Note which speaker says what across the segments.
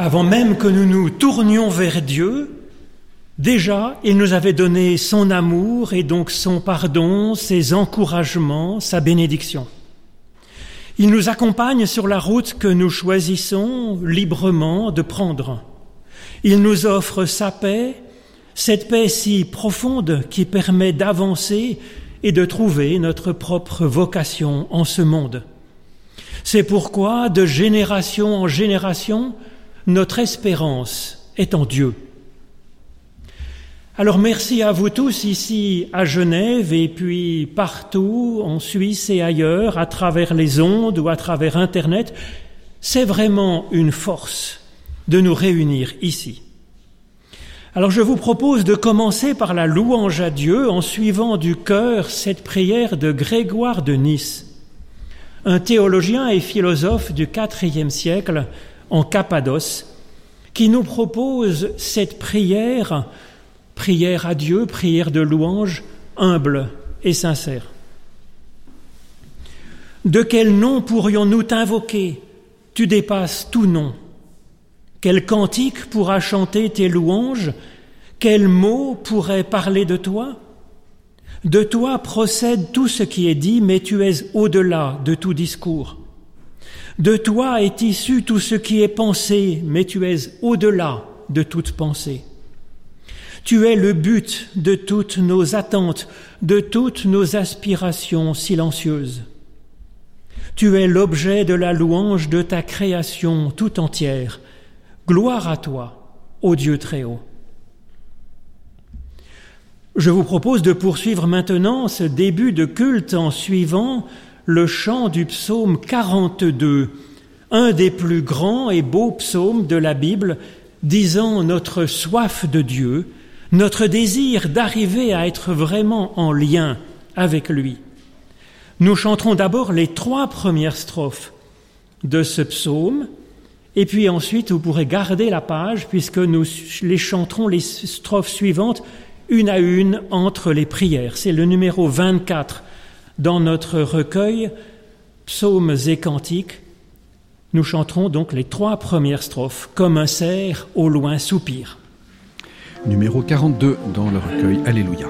Speaker 1: Avant même que nous nous tournions vers Dieu, déjà il nous avait donné son amour et donc son pardon, ses encouragements, sa bénédiction. Il nous accompagne sur la route que nous choisissons librement de prendre. Il nous offre sa paix, cette paix si profonde qui permet d'avancer et de trouver notre propre vocation en ce monde. C'est pourquoi, de génération en génération, notre espérance est en Dieu. Alors merci à vous tous ici à Genève et puis partout en Suisse et ailleurs, à travers les ondes ou à travers Internet. C'est vraiment une force de nous réunir ici. Alors je vous propose de commencer par la louange à Dieu en suivant du cœur cette prière de Grégoire de Nice, un théologien et philosophe du IVe siècle en Cappadoce, qui nous propose cette prière prière à Dieu, prière de louange, humble et sincère. De quel nom pourrions-nous t'invoquer? Tu dépasses tout nom. Quel cantique pourra chanter tes louanges? Quel mot pourrait parler de toi? De toi procède tout ce qui est dit, mais tu es au-delà de tout discours. De toi est issu tout ce qui est pensé, mais tu es au-delà de toute pensée. Tu es le but de toutes nos attentes, de toutes nos aspirations silencieuses. Tu es l'objet de la louange de ta création tout entière. Gloire à toi, ô Dieu très haut. Je vous propose de poursuivre maintenant ce début de culte en suivant le chant du psaume 42, un des plus grands et beaux psaumes de la Bible, disant notre soif de Dieu, notre désir d'arriver à être vraiment en lien avec lui. Nous chanterons d'abord les trois premières strophes de ce psaume, et puis ensuite vous pourrez garder la page puisque nous les chanterons les strophes suivantes une à une entre les prières. C'est le numéro 24 dans notre recueil Psaumes et Cantiques. Nous chanterons donc les trois premières strophes comme un cerf au loin soupir
Speaker 2: numéro 42 dans le recueil Alléluia.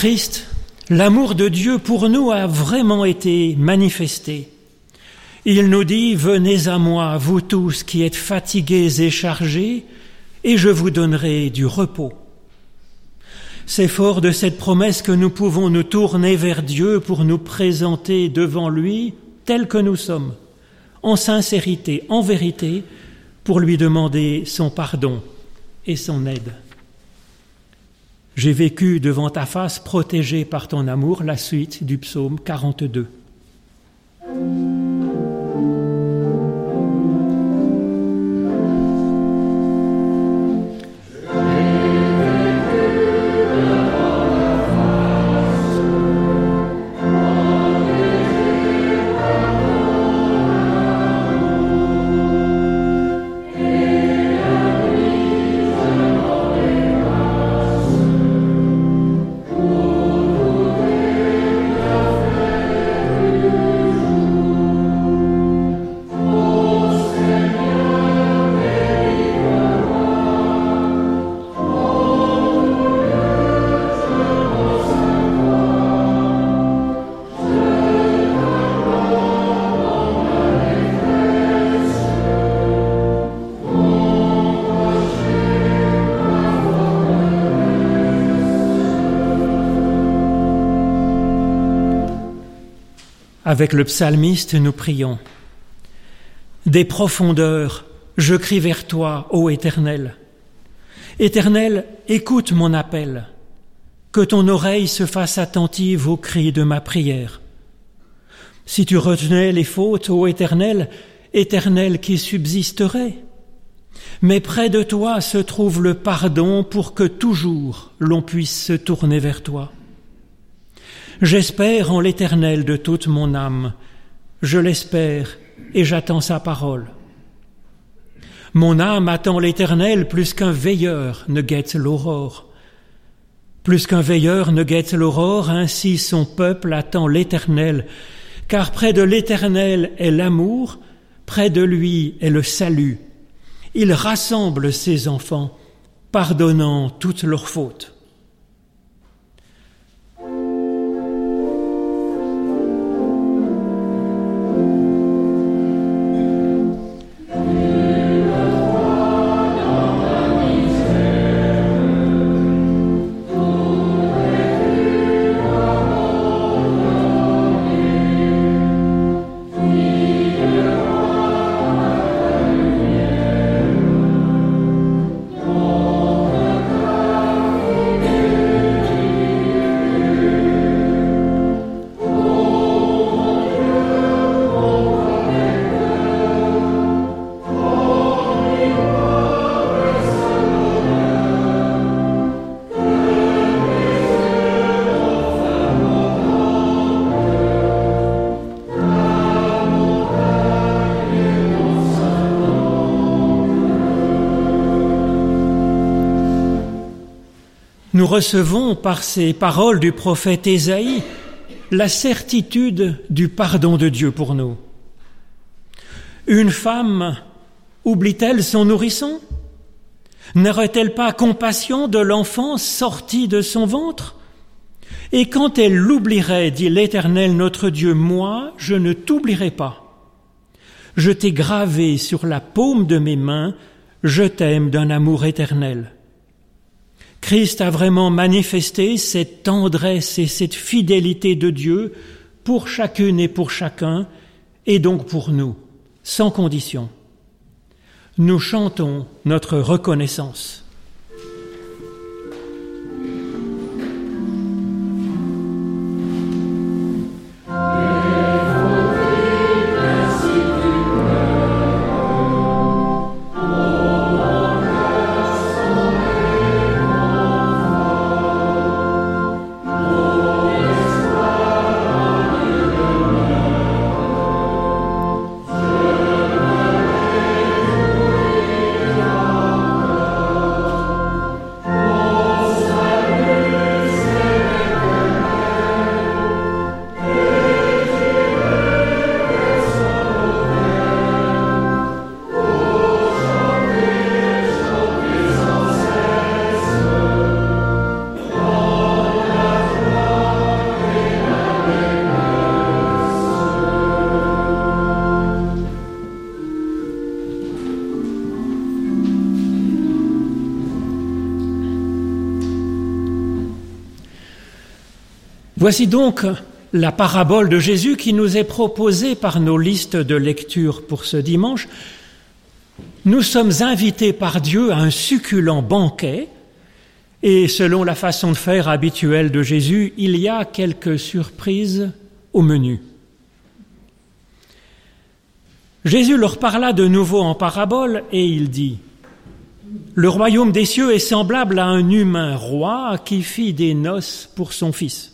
Speaker 1: Christ, l'amour de Dieu pour nous a vraiment été manifesté. Il nous dit, Venez à moi, vous tous qui êtes fatigués et chargés, et je vous donnerai du repos. C'est fort de cette promesse que nous pouvons nous tourner vers Dieu pour nous présenter devant lui tels que nous sommes, en sincérité, en vérité, pour lui demander son pardon et son aide. J'ai vécu devant ta face, protégé par ton amour, la suite du psaume 42. Avec le psalmiste, nous prions. Des profondeurs, je crie vers toi, ô Éternel. Éternel, écoute mon appel, que ton oreille se fasse attentive aux cris de ma prière. Si tu retenais les fautes, ô Éternel, Éternel qui subsisterait. Mais près de toi se trouve le pardon pour que toujours l'on puisse se tourner vers toi. J'espère en l'Éternel de toute mon âme. Je l'espère et j'attends sa parole. Mon âme attend l'Éternel plus qu'un veilleur ne guette l'aurore. Plus qu'un veilleur ne guette l'aurore, ainsi son peuple attend l'Éternel, car près de l'Éternel est l'amour, près de lui est le salut. Il rassemble ses enfants, pardonnant toutes leurs fautes. Recevons par ces paroles du prophète Ésaïe la certitude du pardon de Dieu pour nous. Une femme oublie-t-elle son nourrisson? N'aurait-elle pas compassion de l'enfant sorti de son ventre? Et quand elle l'oublierait, dit l'Éternel notre Dieu, moi, je ne t'oublierai pas. Je t'ai gravé sur la paume de mes mains, je t'aime d'un amour éternel. Christ a vraiment manifesté cette tendresse et cette fidélité de Dieu pour chacune et pour chacun, et donc pour nous, sans condition. Nous chantons notre reconnaissance. Voici donc la parabole de Jésus qui nous est proposée par nos listes de lecture pour ce dimanche. Nous sommes invités par Dieu à un succulent banquet et selon la façon de faire habituelle de Jésus, il y a quelques surprises au menu. Jésus leur parla de nouveau en parabole et il dit, Le royaume des cieux est semblable à un humain roi qui fit des noces pour son fils.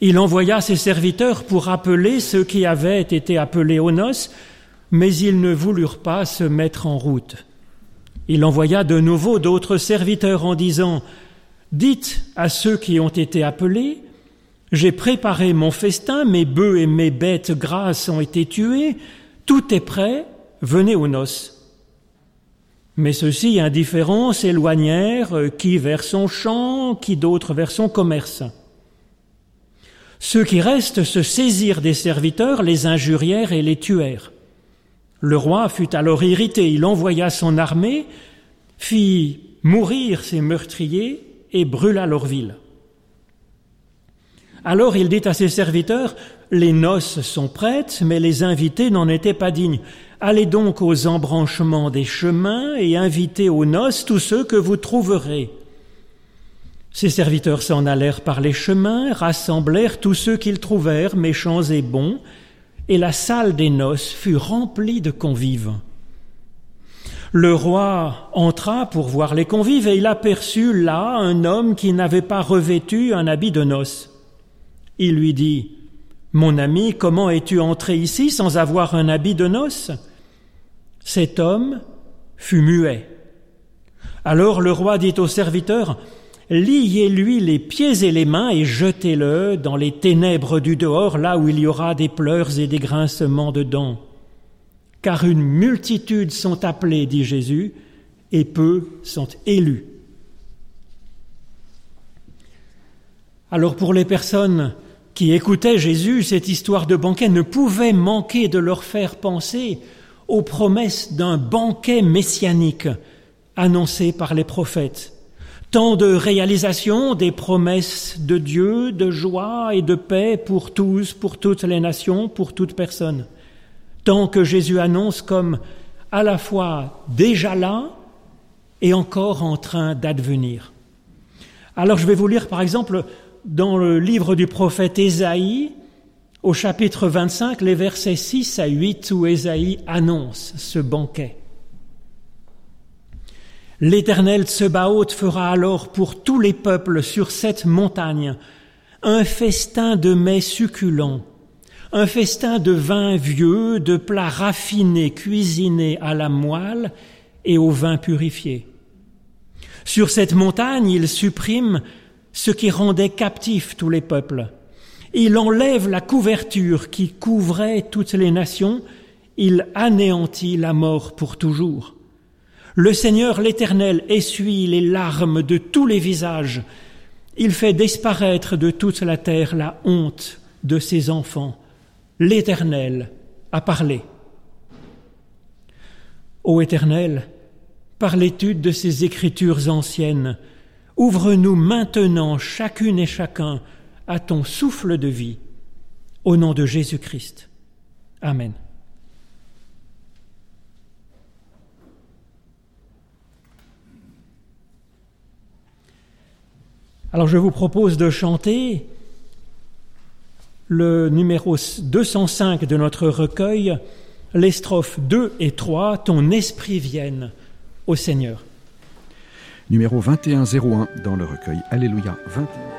Speaker 1: Il envoya ses serviteurs pour appeler ceux qui avaient été appelés aux noces, mais ils ne voulurent pas se mettre en route. Il envoya de nouveau d'autres serviteurs en disant, Dites à ceux qui ont été appelés, J'ai préparé mon festin, mes bœufs et mes bêtes grasses ont été tués, tout est prêt, venez aux noces. Mais ceux-ci, indifférents, s'éloignèrent, qui vers son champ, qui d'autres vers son commerce. Ceux qui restent se saisirent des serviteurs, les injurièrent et les tuèrent. Le roi fut alors irrité, il envoya son armée, fit mourir ses meurtriers et brûla leur ville. Alors il dit à ses serviteurs, les noces sont prêtes, mais les invités n'en étaient pas dignes. Allez donc aux embranchements des chemins et invitez aux noces tous ceux que vous trouverez. Ses serviteurs s'en allèrent par les chemins, rassemblèrent tous ceux qu'ils trouvèrent, méchants et bons, et la salle des noces fut remplie de convives. Le roi entra pour voir les convives et il aperçut là un homme qui n'avait pas revêtu un habit de noces. Il lui dit mon ami, comment es-tu entré ici sans avoir un habit de noces? Cet homme fut muet. Alors le roi dit au serviteur, Liez-lui les pieds et les mains et jetez-le dans les ténèbres du dehors, là où il y aura des pleurs et des grincements de dents. Car une multitude sont appelés, dit Jésus, et peu sont élus. Alors pour les personnes qui écoutaient Jésus, cette histoire de banquet ne pouvait manquer de leur faire penser aux promesses d'un banquet messianique annoncé par les prophètes. Tant de réalisations, des promesses de Dieu, de joie et de paix pour tous, pour toutes les nations, pour toute personne. Tant que Jésus annonce comme à la fois déjà là et encore en train d'advenir. Alors je vais vous lire par exemple dans le livre du prophète Ésaïe, au chapitre 25, les versets 6 à 8, où Ésaïe annonce ce banquet. L'Éternel Tsebaoth fera alors pour tous les peuples sur cette montagne un festin de mets succulents, un festin de vin vieux, de plats raffinés cuisinés à la moelle et au vin purifié. Sur cette montagne, il supprime ce qui rendait captifs tous les peuples. Il enlève la couverture qui couvrait toutes les nations, il anéantit la mort pour toujours. Le Seigneur l'Éternel essuie les larmes de tous les visages, il fait disparaître de toute la terre la honte de ses enfants. L'Éternel a parlé. Ô Éternel, par l'étude de ces écritures anciennes, Ouvre-nous maintenant chacune et chacun à ton souffle de vie. Au nom de Jésus-Christ. Amen. Alors je vous propose de chanter le numéro 205 de notre recueil, les strophes 2 et 3, Ton esprit vienne au Seigneur
Speaker 2: numéro 2101 dans le recueil Alléluia 21.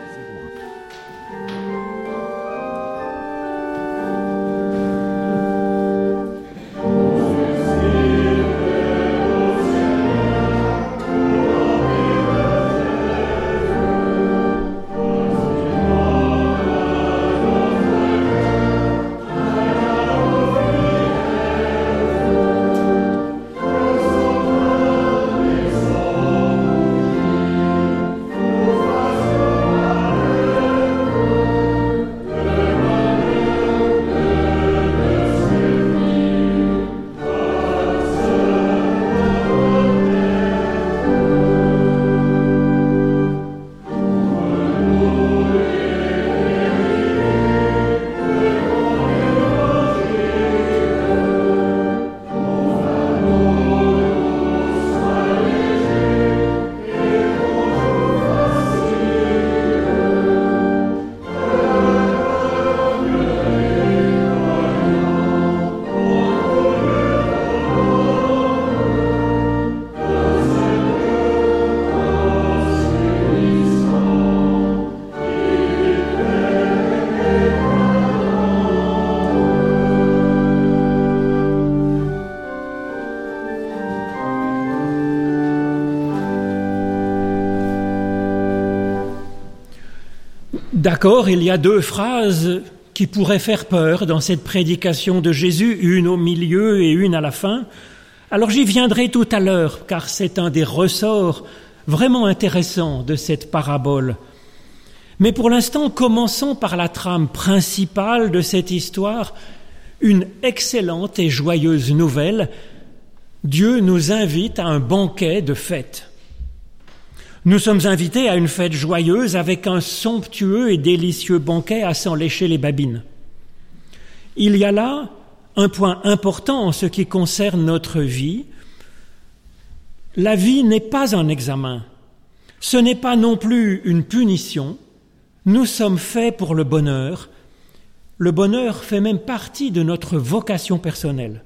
Speaker 1: D'accord, il y a deux phrases qui pourraient faire peur dans cette prédication de Jésus, une au milieu et une à la fin. Alors j'y viendrai tout à l'heure, car c'est un des ressorts vraiment intéressants de cette parabole. Mais pour l'instant, commençons par la trame principale de cette histoire, une excellente et joyeuse nouvelle. Dieu nous invite à un banquet de fête. Nous sommes invités à une fête joyeuse avec un somptueux et délicieux banquet à s'en lécher les babines. Il y a là un point important en ce qui concerne notre vie. La vie n'est pas un examen, ce n'est pas non plus une punition, nous sommes faits pour le bonheur, le bonheur fait même partie de notre vocation personnelle.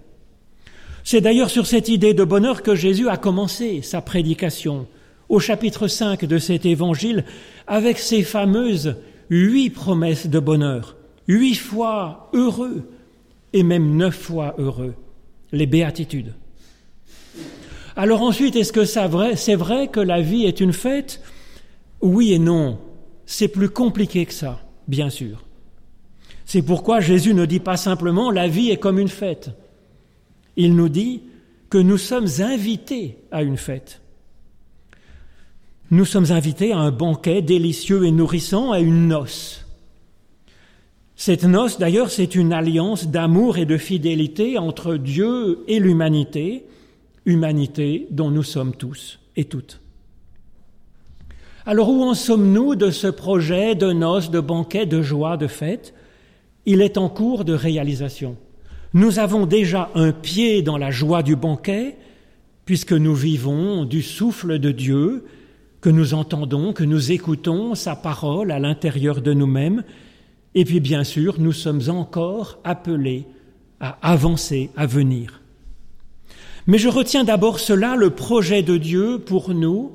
Speaker 1: C'est d'ailleurs sur cette idée de bonheur que Jésus a commencé sa prédication au chapitre 5 de cet évangile avec ces fameuses huit promesses de bonheur, huit fois heureux, et même neuf fois heureux, les béatitudes. Alors ensuite, est-ce que c'est vrai, c'est vrai que la vie est une fête? Oui et non. C'est plus compliqué que ça, bien sûr. C'est pourquoi Jésus ne dit pas simplement la vie est comme une fête. Il nous dit que nous sommes invités à une fête. Nous sommes invités à un banquet délicieux et nourrissant, à une noce. Cette noce, d'ailleurs, c'est une alliance d'amour et de fidélité entre Dieu et l'humanité, humanité dont nous sommes tous et toutes. Alors où en sommes-nous de ce projet de noces, de banquet, de joie, de fête? Il est en cours de réalisation. Nous avons déjà un pied dans la joie du banquet, puisque nous vivons du souffle de Dieu, que nous entendons, que nous écoutons sa parole à l'intérieur de nous-mêmes, et puis bien sûr, nous sommes encore appelés à avancer, à venir. Mais je retiens d'abord cela, le projet de Dieu pour nous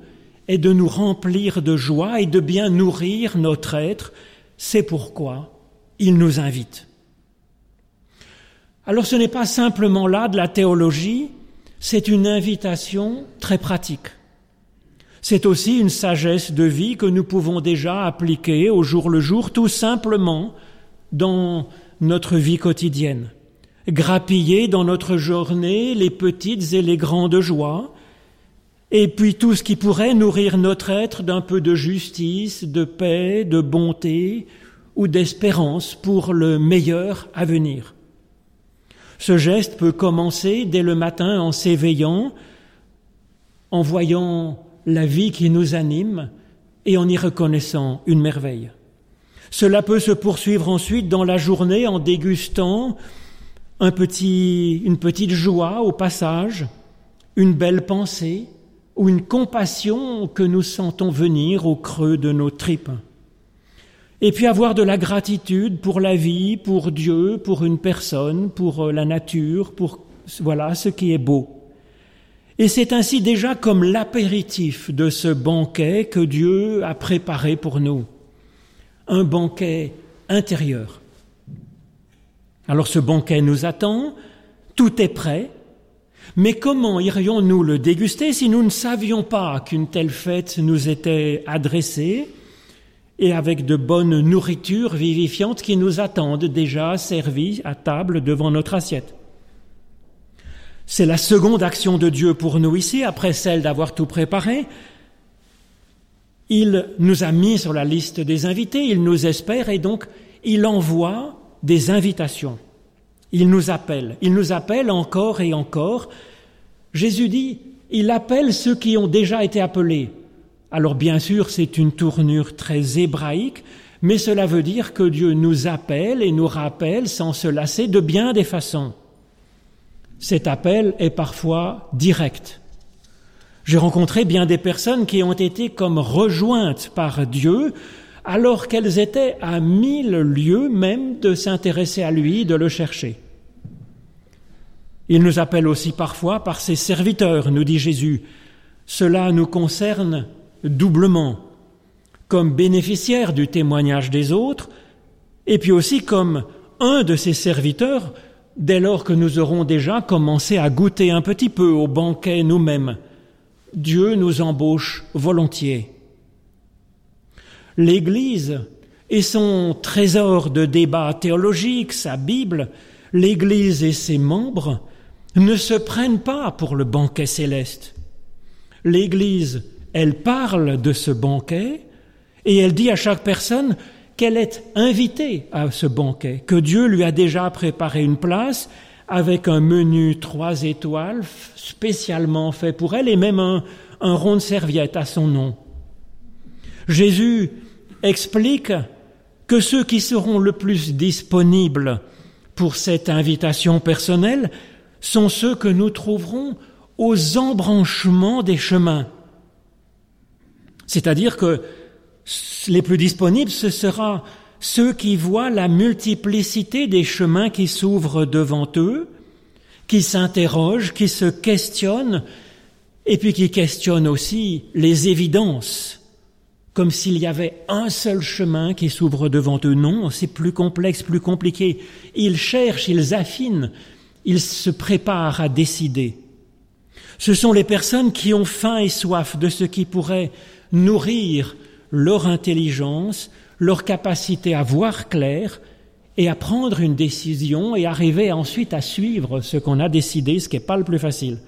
Speaker 1: est de nous remplir de joie et de bien nourrir notre être. C'est pourquoi il nous invite. Alors ce n'est pas simplement là de la théologie, c'est une invitation très pratique. C'est aussi une sagesse de vie que nous pouvons déjà appliquer au jour le jour, tout simplement dans notre vie quotidienne. Grappiller dans notre journée les petites et les grandes joies, et puis tout ce qui pourrait nourrir notre être d'un peu de justice, de paix, de bonté ou d'espérance pour le meilleur à venir. Ce geste peut commencer dès le matin en s'éveillant, en voyant la vie qui nous anime et en y reconnaissant une merveille. Cela peut se poursuivre ensuite dans la journée en dégustant une petite joie au passage, une belle pensée ou une compassion que nous sentons venir au creux de nos tripes. Et puis avoir de la gratitude pour la vie, pour Dieu, pour une personne, pour la nature, pour voilà ce qui est beau. Et c'est ainsi déjà comme l'apéritif de ce banquet que Dieu a préparé pour nous. Un banquet intérieur. Alors ce banquet nous attend, tout est prêt, mais comment irions-nous le déguster si nous ne savions pas qu'une telle fête nous était adressée et avec de bonnes nourritures vivifiantes qui nous attendent déjà servies à table devant notre assiette? C'est la seconde action de Dieu pour nous ici, après celle d'avoir tout préparé. Il nous a mis sur la liste des invités, il nous espère et donc il envoie des invitations. Il nous appelle, il nous appelle encore et encore. Jésus dit, il appelle ceux qui ont déjà été appelés. Alors bien sûr, c'est une tournure très hébraïque, mais cela veut dire que Dieu nous appelle et nous rappelle sans se lasser de bien des façons cet appel est parfois direct. J'ai rencontré bien des personnes qui ont été comme rejointes par Dieu alors qu'elles étaient à mille lieues même de s'intéresser à lui, de le chercher. Il nous appelle aussi parfois par ses serviteurs, nous dit Jésus. Cela nous concerne doublement, comme bénéficiaires du témoignage des autres, et puis aussi comme un de ses serviteurs dès lors que nous aurons déjà commencé à goûter un petit peu au banquet nous-mêmes. Dieu nous embauche volontiers. L'Église Et son trésor de débat théologique, sa Bible, l'Église et ses membres ne se prennent pas pour le banquet céleste. L'Église, elle parle de ce banquet et elle dit à chaque personne qu'elle est invitée à ce banquet, que Dieu lui a déjà préparé une place avec un menu trois étoiles spécialement fait pour elle et même un, rond de serviette à son nom. Jésus explique que ceux qui seront le plus disponibles pour cette invitation personnelle sont ceux que nous trouverons aux embranchements des chemins. C'est-à-dire que les plus disponibles, ce sera ceux qui voient la multiplicité des chemins qui s'ouvrent devant eux, qui s'interrogent, qui se questionnent, et puis qui questionnent aussi les évidences, comme s'il y avait un seul chemin qui s'ouvre devant eux. Non, c'est plus complexe, plus compliqué. Ils cherchent, ils affinent, ils se préparent à décider. Ce sont les personnes qui ont faim et soif de ce qui pourrait nourrir leur intelligence, leur capacité à voir clair et à prendre une décision et arriver ensuite à suivre ce qu'on a décidé, ce qui n'est pas le plus facile.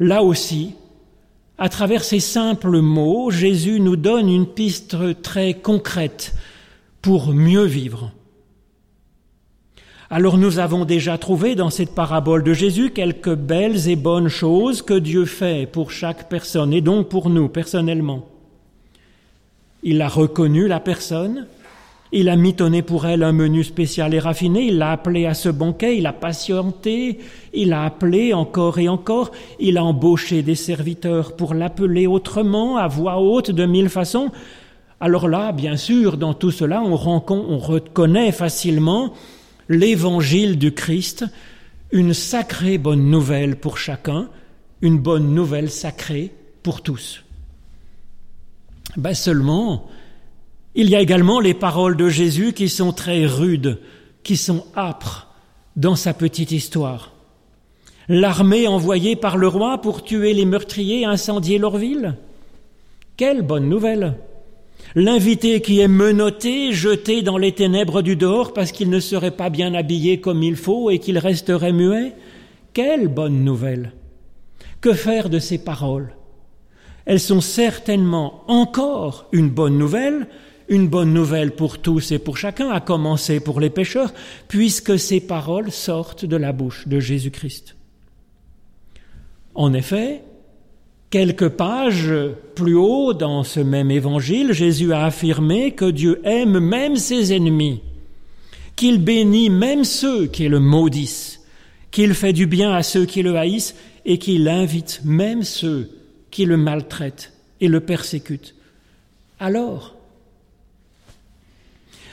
Speaker 1: Là aussi, à travers ces simples mots, Jésus nous donne une piste très concrète pour mieux vivre. Alors nous avons déjà trouvé dans cette parabole de Jésus quelques belles et bonnes choses que Dieu fait pour chaque personne et donc pour nous personnellement. Il a reconnu la personne, il a mitonné pour elle un menu spécial et raffiné, il l'a appelé à ce banquet, il a patienté, il a appelé encore et encore, il a embauché des serviteurs pour l'appeler autrement, à voix haute, de mille façons. Alors là, bien sûr, dans tout cela, on, on reconnaît facilement l'évangile du Christ, une sacrée bonne nouvelle pour chacun, une bonne nouvelle sacrée pour tous. Ben seulement, il y a également les paroles de Jésus qui sont très rudes, qui sont âpres dans sa petite histoire. L'armée envoyée par le roi pour tuer les meurtriers et incendier leur ville. Quelle bonne nouvelle L'invité qui est menotté, jeté dans les ténèbres du dehors parce qu'il ne serait pas bien habillé comme il faut et qu'il resterait muet. Quelle bonne nouvelle Que faire de ces paroles? Elles sont certainement encore une bonne nouvelle, une bonne nouvelle pour tous et pour chacun, à commencer pour les pécheurs, puisque ces paroles sortent de la bouche de Jésus-Christ. En effet, quelques pages plus haut dans ce même évangile, Jésus a affirmé que Dieu aime même ses ennemis, qu'il bénit même ceux qui le maudissent, qu'il fait du bien à ceux qui le haïssent et qu'il invite même ceux qui le maltraite et le persécute. Alors,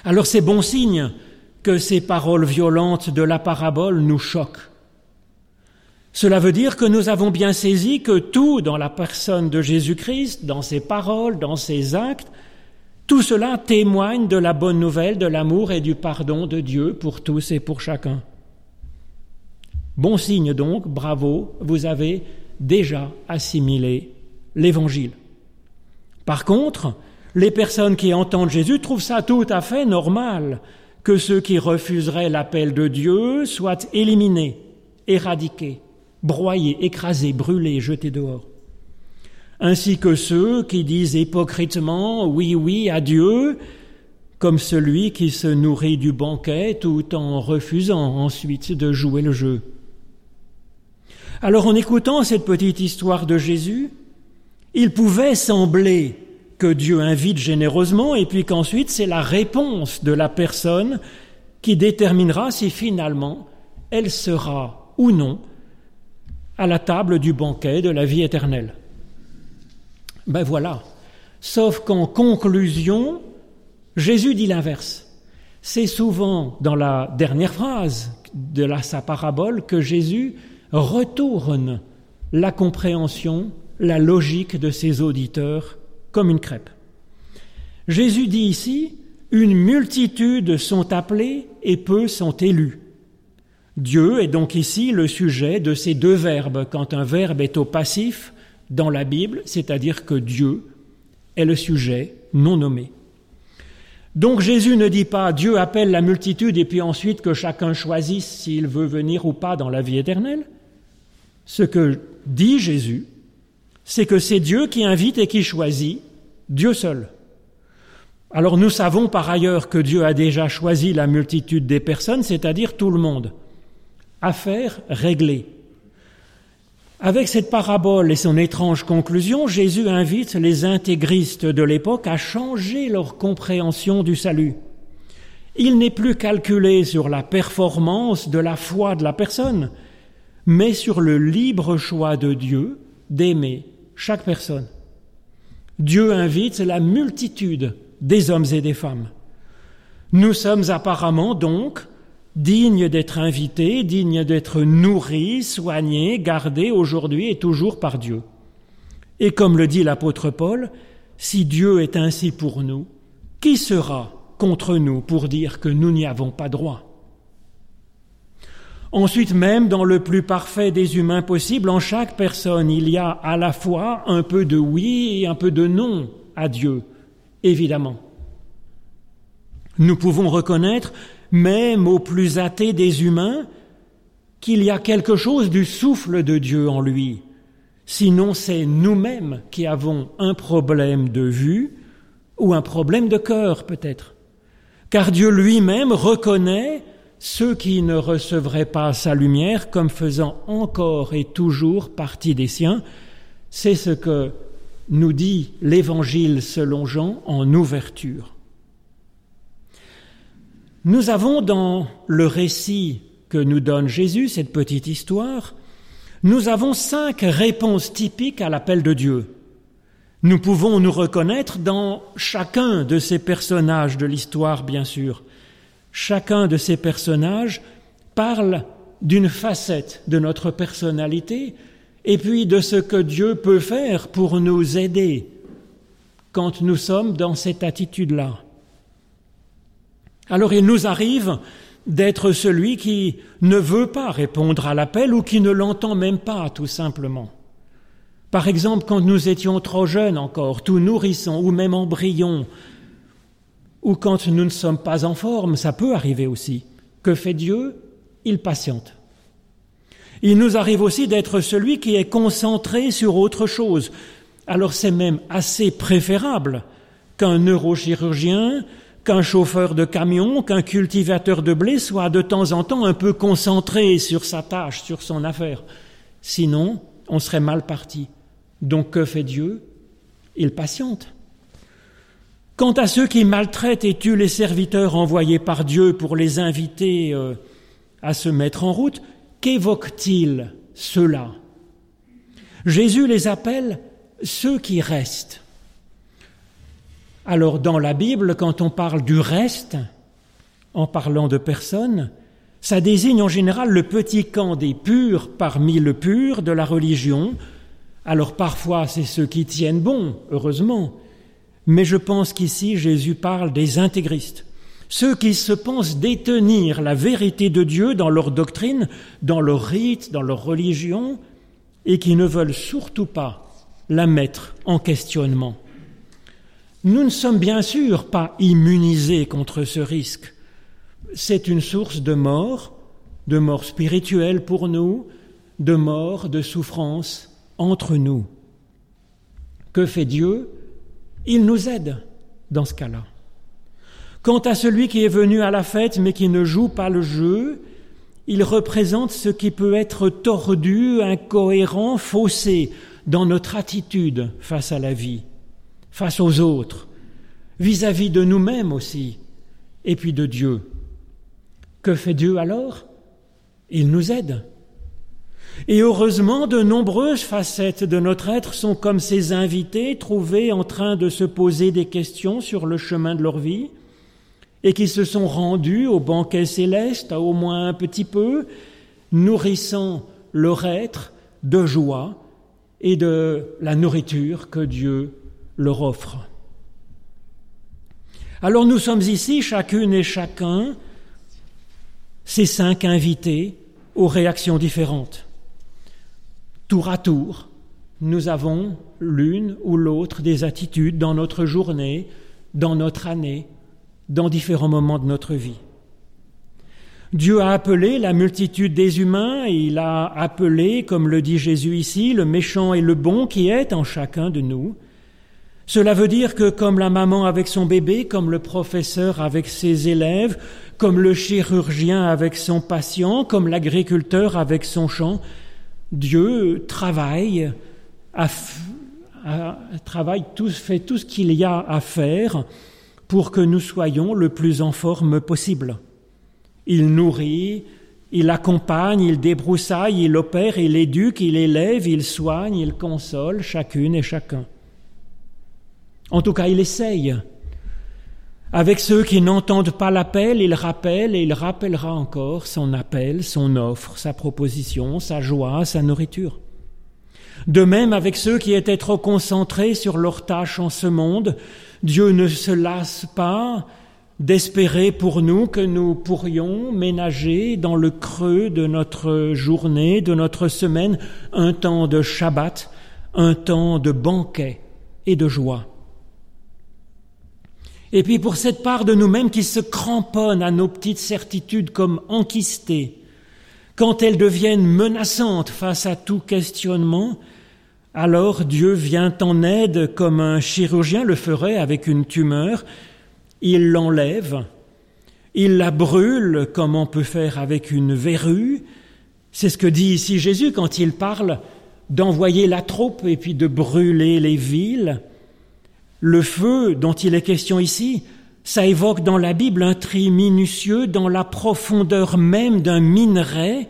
Speaker 1: alors c'est bon signe que ces paroles violentes de la parabole nous choquent. Cela veut dire que nous avons bien saisi que tout dans la personne de Jésus-Christ, dans ses paroles, dans ses actes, tout cela témoigne de la bonne nouvelle de l'amour et du pardon de Dieu pour tous et pour chacun. Bon signe donc, bravo, vous avez déjà assimilé l'Évangile. Par contre, les personnes qui entendent Jésus trouvent ça tout à fait normal que ceux qui refuseraient l'appel de Dieu soient éliminés, éradiqués, broyés, écrasés, brûlés, jetés dehors. Ainsi que ceux qui disent hypocritement oui, oui à Dieu, comme celui qui se nourrit du banquet tout en refusant ensuite de jouer le jeu. Alors en écoutant cette petite histoire de Jésus, il pouvait sembler que Dieu invite généreusement et puis qu'ensuite c'est la réponse de la personne qui déterminera si finalement elle sera ou non à la table du banquet de la vie éternelle. Ben voilà. Sauf qu'en conclusion, Jésus dit l'inverse. C'est souvent dans la dernière phrase de sa parabole que Jésus retourne la compréhension, la logique de ses auditeurs comme une crêpe. Jésus dit ici, une multitude sont appelés et peu sont élus. Dieu est donc ici le sujet de ces deux verbes. Quand un verbe est au passif dans la Bible, c'est-à-dire que Dieu est le sujet non nommé. Donc Jésus ne dit pas Dieu appelle la multitude et puis ensuite que chacun choisisse s'il veut venir ou pas dans la vie éternelle. Ce que dit Jésus, c'est que c'est Dieu qui invite et qui choisit, Dieu seul. Alors nous savons par ailleurs que Dieu a déjà choisi la multitude des personnes, c'est-à-dire tout le monde. Affaire réglée. Avec cette parabole et son étrange conclusion, Jésus invite les intégristes de l'époque à changer leur compréhension du salut. Il n'est plus calculé sur la performance de la foi de la personne, mais sur le libre choix de Dieu d'aimer chaque personne. Dieu invite la multitude des hommes et des femmes. Nous sommes apparemment donc digne d'être invité, digne d'être nourri, soigné, gardé aujourd'hui et toujours par Dieu. Et comme le dit l'apôtre Paul, si Dieu est ainsi pour nous, qui sera contre nous pour dire que nous n'y avons pas droit? Ensuite, même dans le plus parfait des humains possibles, en chaque personne, il y a à la fois un peu de oui et un peu de non à Dieu, évidemment. Nous pouvons reconnaître même aux plus athées des humains, qu'il y a quelque chose du souffle de Dieu en lui. Sinon, c'est nous-mêmes qui avons un problème de vue ou un problème de cœur peut-être. Car Dieu lui-même reconnaît ceux qui ne recevraient pas sa lumière comme faisant encore et toujours partie des siens. C'est ce que nous dit l'Évangile selon Jean en ouverture. Nous avons dans le récit que nous donne Jésus, cette petite histoire, nous avons cinq réponses typiques à l'appel de Dieu. Nous pouvons nous reconnaître dans chacun de ces personnages de l'histoire, bien sûr. Chacun de ces personnages parle d'une facette de notre personnalité et puis de ce que Dieu peut faire pour nous aider quand nous sommes dans cette attitude-là. Alors il nous arrive d'être celui qui ne veut pas répondre à l'appel ou qui ne l'entend même pas, tout simplement. Par exemple, quand nous étions trop jeunes encore, tout nourrissons ou même embryons, ou quand nous ne sommes pas en forme, ça peut arriver aussi. Que fait Dieu? Il patiente. Il nous arrive aussi d'être celui qui est concentré sur autre chose. Alors c'est même assez préférable qu'un neurochirurgien qu'un chauffeur de camion, qu'un cultivateur de blé soit de temps en temps un peu concentré sur sa tâche, sur son affaire. Sinon, on serait mal parti. Donc que fait Dieu? Il patiente. Quant à ceux qui maltraitent et tuent les serviteurs envoyés par Dieu pour les inviter euh, à se mettre en route, qu'évoquent-ils ceux-là? Jésus les appelle ceux qui restent. Alors dans la Bible, quand on parle du reste, en parlant de personnes, ça désigne en général le petit camp des purs parmi le pur de la religion. Alors parfois c'est ceux qui tiennent bon, heureusement, mais je pense qu'ici Jésus parle des intégristes, ceux qui se pensent détenir la vérité de Dieu dans leur doctrine, dans leur rite, dans leur religion, et qui ne veulent surtout pas la mettre en questionnement. Nous ne sommes bien sûr pas immunisés contre ce risque. C'est une source de mort, de mort spirituelle pour nous, de mort, de souffrance entre nous. Que fait Dieu? Il nous aide dans ce cas-là. Quant à celui qui est venu à la fête mais qui ne joue pas le jeu, il représente ce qui peut être tordu, incohérent, faussé dans notre attitude face à la vie face aux autres, vis-à-vis de nous-mêmes aussi, et puis de Dieu. Que fait Dieu alors? Il nous aide. Et heureusement, de nombreuses facettes de notre être sont comme ces invités trouvés en train de se poser des questions sur le chemin de leur vie et qui se sont rendus au banquet céleste, au moins un petit peu, nourrissant leur être de joie et de la nourriture que Dieu leur offre. Alors nous sommes ici, chacune et chacun, ces cinq invités aux réactions différentes. Tour à tour, nous avons l'une ou l'autre des attitudes dans notre journée, dans notre année, dans différents moments de notre vie. Dieu a appelé la multitude des humains, et il a appelé, comme le dit Jésus ici, le méchant et le bon qui est en chacun de nous. Cela veut dire que comme la maman avec son bébé, comme le professeur avec ses élèves, comme le chirurgien avec son patient, comme l'agriculteur avec son champ, Dieu travaille, travaille tout, fait tout ce qu'il y a à faire pour que nous soyons le plus en forme possible. Il nourrit, il accompagne, il débroussaille, il opère, il éduque, il élève, il soigne, il console chacune et chacun. En tout cas, il essaye. Avec ceux qui n'entendent pas l'appel, il rappelle et il rappellera encore son appel, son offre, sa proposition, sa joie, sa nourriture. De même avec ceux qui étaient trop concentrés sur leurs tâches en ce monde, Dieu ne se lasse pas d'espérer pour nous que nous pourrions ménager dans le creux de notre journée, de notre semaine, un temps de Shabbat, un temps de banquet et de joie. Et puis pour cette part de nous-mêmes qui se cramponne à nos petites certitudes comme enquistées, quand elles deviennent menaçantes face à tout questionnement, alors Dieu vient en aide comme un chirurgien le ferait avec une tumeur il l'enlève, il la brûle comme on peut faire avec une verrue. C'est ce que dit ici Jésus quand il parle d'envoyer la troupe et puis de brûler les villes. Le feu dont il est question ici, ça évoque dans la Bible un tri minutieux dans la profondeur même d'un minerai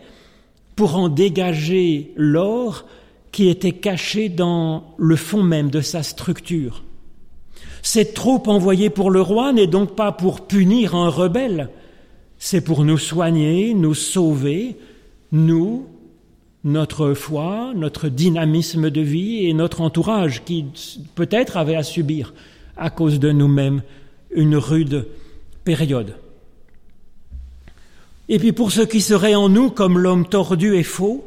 Speaker 1: pour en dégager l'or qui était caché dans le fond même de sa structure. Cette troupe envoyée pour le roi n'est donc pas pour punir un rebelle, c'est pour nous soigner, nous sauver, nous, notre foi, notre dynamisme de vie et notre entourage qui peut-être avait à subir à cause de nous-mêmes une rude période. Et puis pour ce qui serait en nous comme l'homme tordu et faux,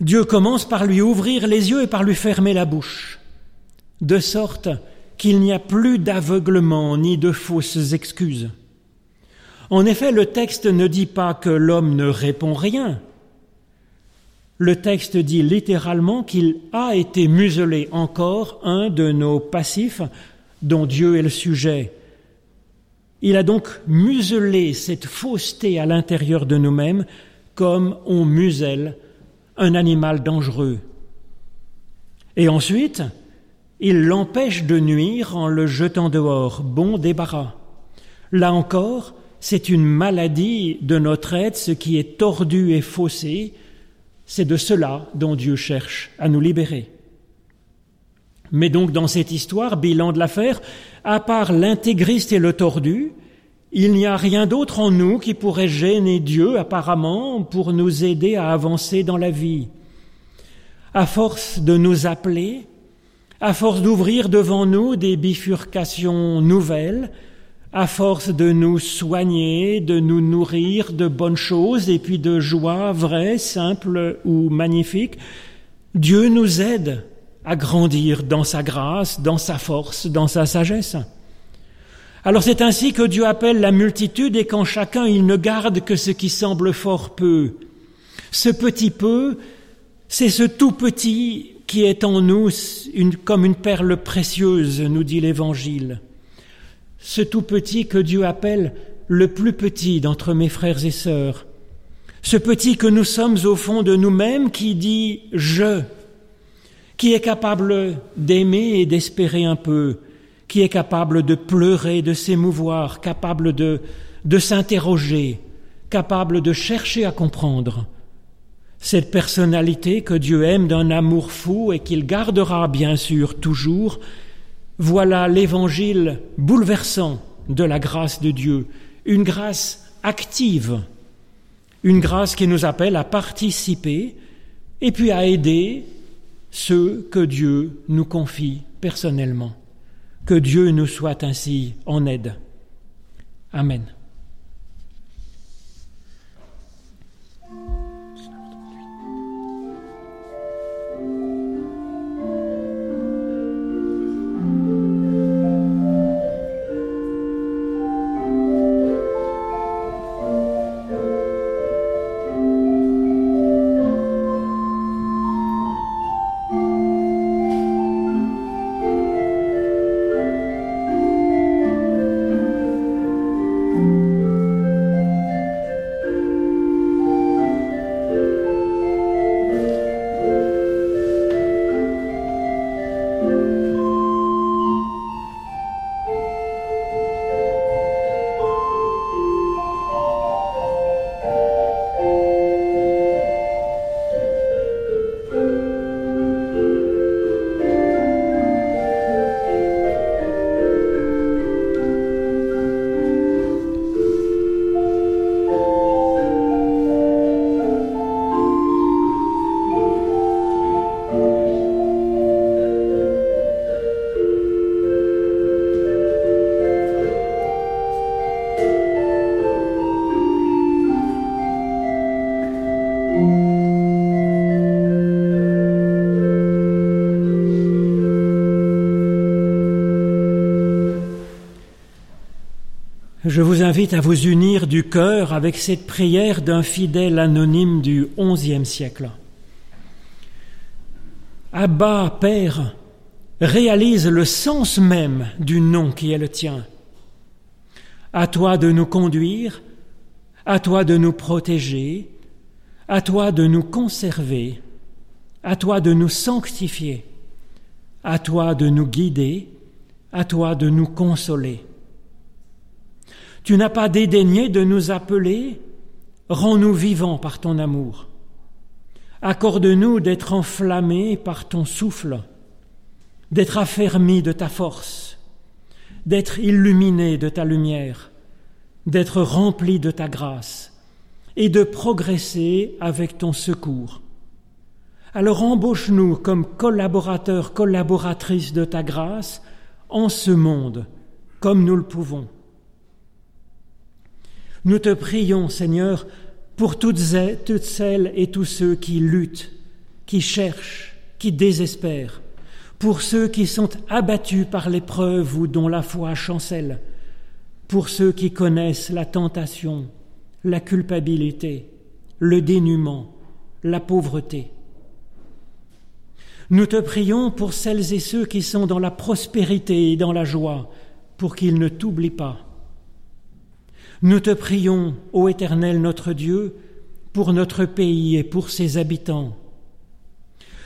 Speaker 1: Dieu commence par lui ouvrir les yeux et par lui fermer la bouche, de sorte qu'il n'y a plus d'aveuglement ni de fausses excuses. En effet, le texte ne dit pas que l'homme ne répond rien. Le texte dit littéralement qu'il a été muselé encore un de nos passifs dont Dieu est le sujet. Il a donc muselé cette fausseté à l'intérieur de nous-mêmes comme on muselle un animal dangereux. Et ensuite, il l'empêche de nuire en le jetant dehors, bon débarras. Là encore, c'est une maladie de notre être, ce qui est tordu et faussé, c'est de cela dont Dieu cherche à nous libérer. Mais donc dans cette histoire, bilan de l'affaire, à part l'intégriste et le tordu, il n'y a rien d'autre en nous qui pourrait gêner Dieu apparemment pour nous aider à avancer dans la vie. À force de nous appeler, à force d'ouvrir devant nous des bifurcations nouvelles, à force de nous soigner, de nous nourrir de bonnes choses et puis de joie vraie, simple ou magnifique, Dieu nous aide à grandir dans sa grâce, dans sa force, dans sa sagesse. Alors c'est ainsi que Dieu appelle la multitude et qu'en chacun il ne garde que ce qui semble fort peu. Ce petit peu, c'est ce tout petit qui est en nous comme une perle précieuse, nous dit l'Évangile. Ce tout petit que Dieu appelle le plus petit d'entre mes frères et sœurs. Ce petit que nous sommes au fond de nous-mêmes qui dit je, qui est capable d'aimer et d'espérer un peu, qui est capable de pleurer, de s'émouvoir, capable de, de s'interroger, capable de chercher à comprendre, cette personnalité que Dieu aime d'un amour fou et qu'il gardera bien sûr toujours, voilà l'évangile bouleversant de la grâce de Dieu, une grâce active, une grâce qui nous appelle à participer et puis à aider ceux que Dieu nous confie personnellement. Que Dieu nous soit ainsi en aide. Amen. Je vous invite à vous unir du cœur avec cette prière d'un fidèle anonyme du XIe siècle. Abba, Père, réalise le sens même du nom qui est le tien. À toi de nous conduire, à toi de nous protéger, à toi de nous conserver, à toi de nous sanctifier, à toi de nous guider, à toi de nous consoler. Tu n'as pas dédaigné de nous appeler, rends-nous vivants par ton amour. Accorde-nous d'être enflammés par ton souffle, d'être affermis de ta force, d'être illuminés de ta lumière, d'être remplis de ta grâce et de progresser avec ton secours. Alors embauche-nous comme collaborateurs, collaboratrices de ta grâce en ce monde, comme nous le pouvons. Nous te prions, Seigneur, pour toutes, celles et tous ceux qui luttent, qui cherchent, qui désespèrent, pour ceux qui sont abattus par l'épreuve ou dont la foi chancelle, pour ceux qui connaissent la tentation, la culpabilité, le dénuement, la pauvreté. Nous te prions pour celles et ceux qui sont dans la prospérité et dans la joie, pour qu'ils ne t'oublient pas. Nous te prions, ô Éternel notre Dieu, pour notre pays et pour ses habitants.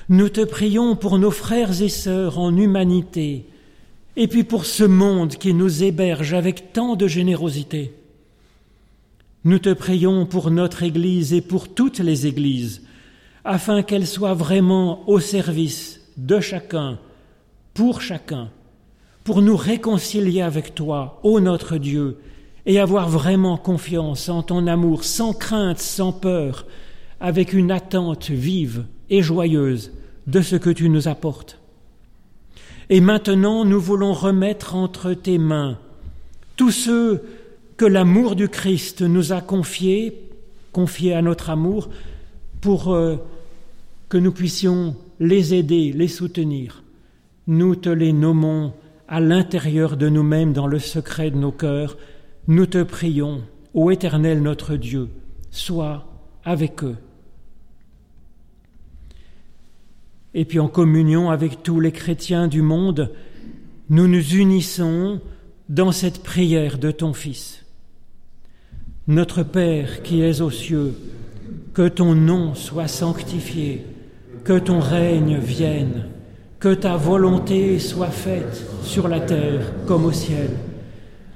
Speaker 1: Nous te prions pour nos frères et sœurs en humanité, et puis pour ce monde qui nous héberge avec tant de générosité. Nous te prions pour notre Église et pour toutes les Églises, afin qu'elles soient vraiment au service de chacun, pour chacun, pour nous réconcilier avec toi, ô notre Dieu, et avoir vraiment confiance en ton amour, sans crainte, sans peur, avec une attente vive et joyeuse de ce que tu nous apportes. Et maintenant, nous voulons remettre entre tes mains tous ceux que l'amour du Christ nous a confiés, confiés à notre amour, pour euh, que nous puissions les aider, les soutenir. Nous te les nommons à l'intérieur de nous-mêmes, dans le secret de nos cœurs, nous te prions, ô Éternel notre Dieu, sois avec eux. Et puis en communion avec tous les chrétiens du monde, nous nous unissons dans cette prière de ton Fils. Notre Père qui es aux cieux, que ton nom soit sanctifié, que ton règne vienne, que ta volonté soit faite sur la terre comme au ciel.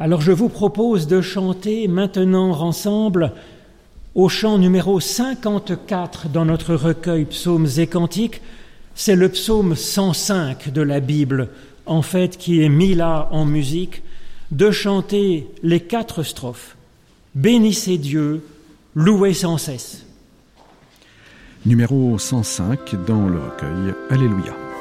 Speaker 1: Alors je vous propose de chanter maintenant ensemble au chant numéro 54 dans notre recueil Psaumes et Cantiques. C'est le psaume 105 de la Bible, en fait, qui est mis là en musique, de chanter les quatre strophes. Bénissez Dieu, louez sans cesse.
Speaker 2: Numéro 105 dans le recueil Alléluia.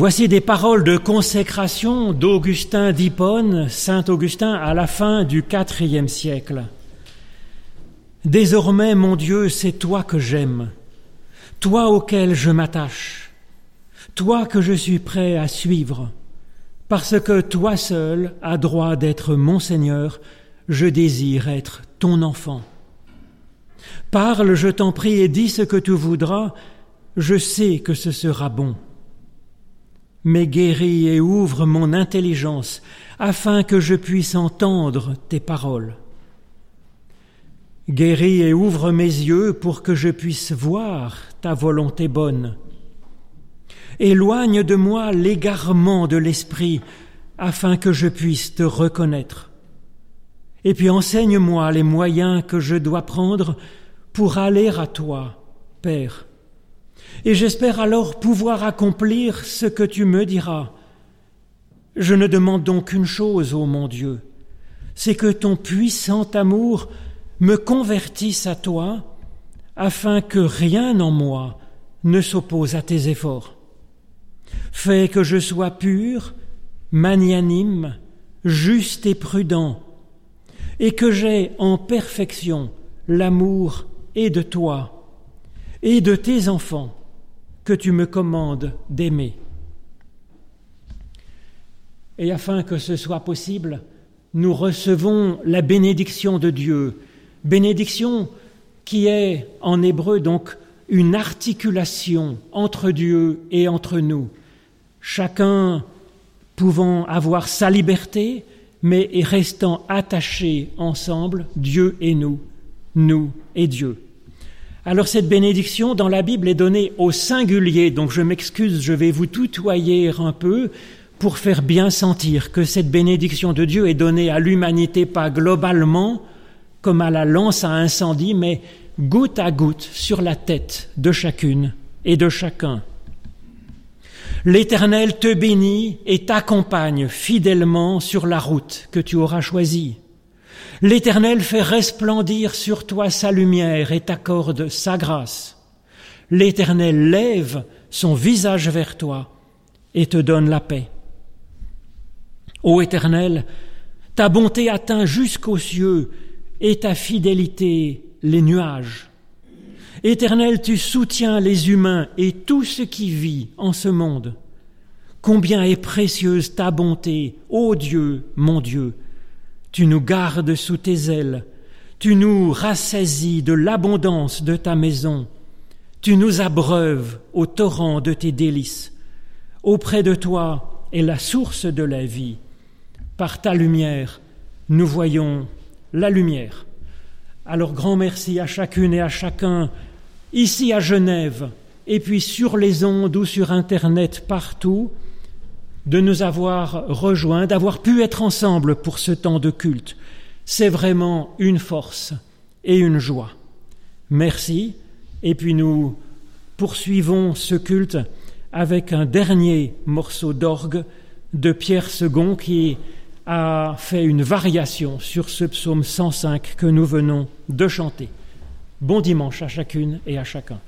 Speaker 1: Voici des paroles de consécration d'Augustin d'Hippone, Saint Augustin, à la fin du IVe siècle. Désormais, mon Dieu, c'est toi que j'aime, toi auquel je m'attache, toi que je suis prêt à suivre, parce que toi seul as droit d'être mon Seigneur, je désire être ton enfant. Parle, je t'en prie, et dis ce que tu voudras, je sais que ce sera bon mais guéris et ouvre mon intelligence afin que je puisse entendre tes paroles. Guéris et ouvre mes yeux pour que je puisse voir ta volonté bonne. Éloigne de moi l'égarement de l'esprit afin que je puisse te reconnaître. Et puis enseigne-moi les moyens que je dois prendre pour aller à toi, Père et j'espère alors pouvoir accomplir ce que tu me diras. Je ne demande donc qu'une chose, ô mon Dieu, c'est que ton puissant amour me convertisse à toi, afin que rien en moi ne s'oppose à tes efforts. Fais que je sois pur, magnanime, juste et prudent, et que j'aie en perfection l'amour et de toi et de tes enfants, que tu me commandes d'aimer. Et afin que ce soit possible, nous recevons la bénédiction de Dieu, bénédiction qui est en hébreu donc une articulation entre Dieu et entre nous, chacun pouvant avoir sa liberté, mais restant attachés ensemble, Dieu et nous, nous et Dieu. Alors cette bénédiction dans la Bible est donnée au singulier, donc je m'excuse, je vais vous tutoyer un peu pour faire bien sentir que cette bénédiction de Dieu est donnée à l'humanité pas globalement comme à la lance à incendie, mais goutte à goutte sur la tête de chacune et de chacun. L'Éternel te bénit et t'accompagne fidèlement sur la route que tu auras choisie. L'Éternel fait resplendir sur toi sa lumière et t'accorde sa grâce. L'Éternel lève son visage vers toi et te donne la paix. Ô Éternel, ta bonté atteint jusqu'aux cieux et ta fidélité les nuages. Éternel, tu soutiens les humains et tout ce qui vit en ce monde. Combien est précieuse ta bonté, ô Dieu, mon Dieu, tu nous gardes sous tes ailes, tu nous rassaisis de l'abondance de ta maison, tu nous abreuves au torrent de tes délices. Auprès de toi est la source de la vie. Par ta lumière, nous voyons la lumière. Alors grand merci à chacune et à chacun, ici à Genève, et puis sur les ondes ou sur Internet partout, de nous avoir rejoints, d'avoir pu être ensemble pour ce temps de culte. C'est vraiment une force et une joie. Merci. Et puis nous poursuivons ce culte avec un dernier morceau d'orgue de Pierre II qui a fait une variation sur ce psaume 105 que nous venons de chanter. Bon dimanche à chacune et à chacun.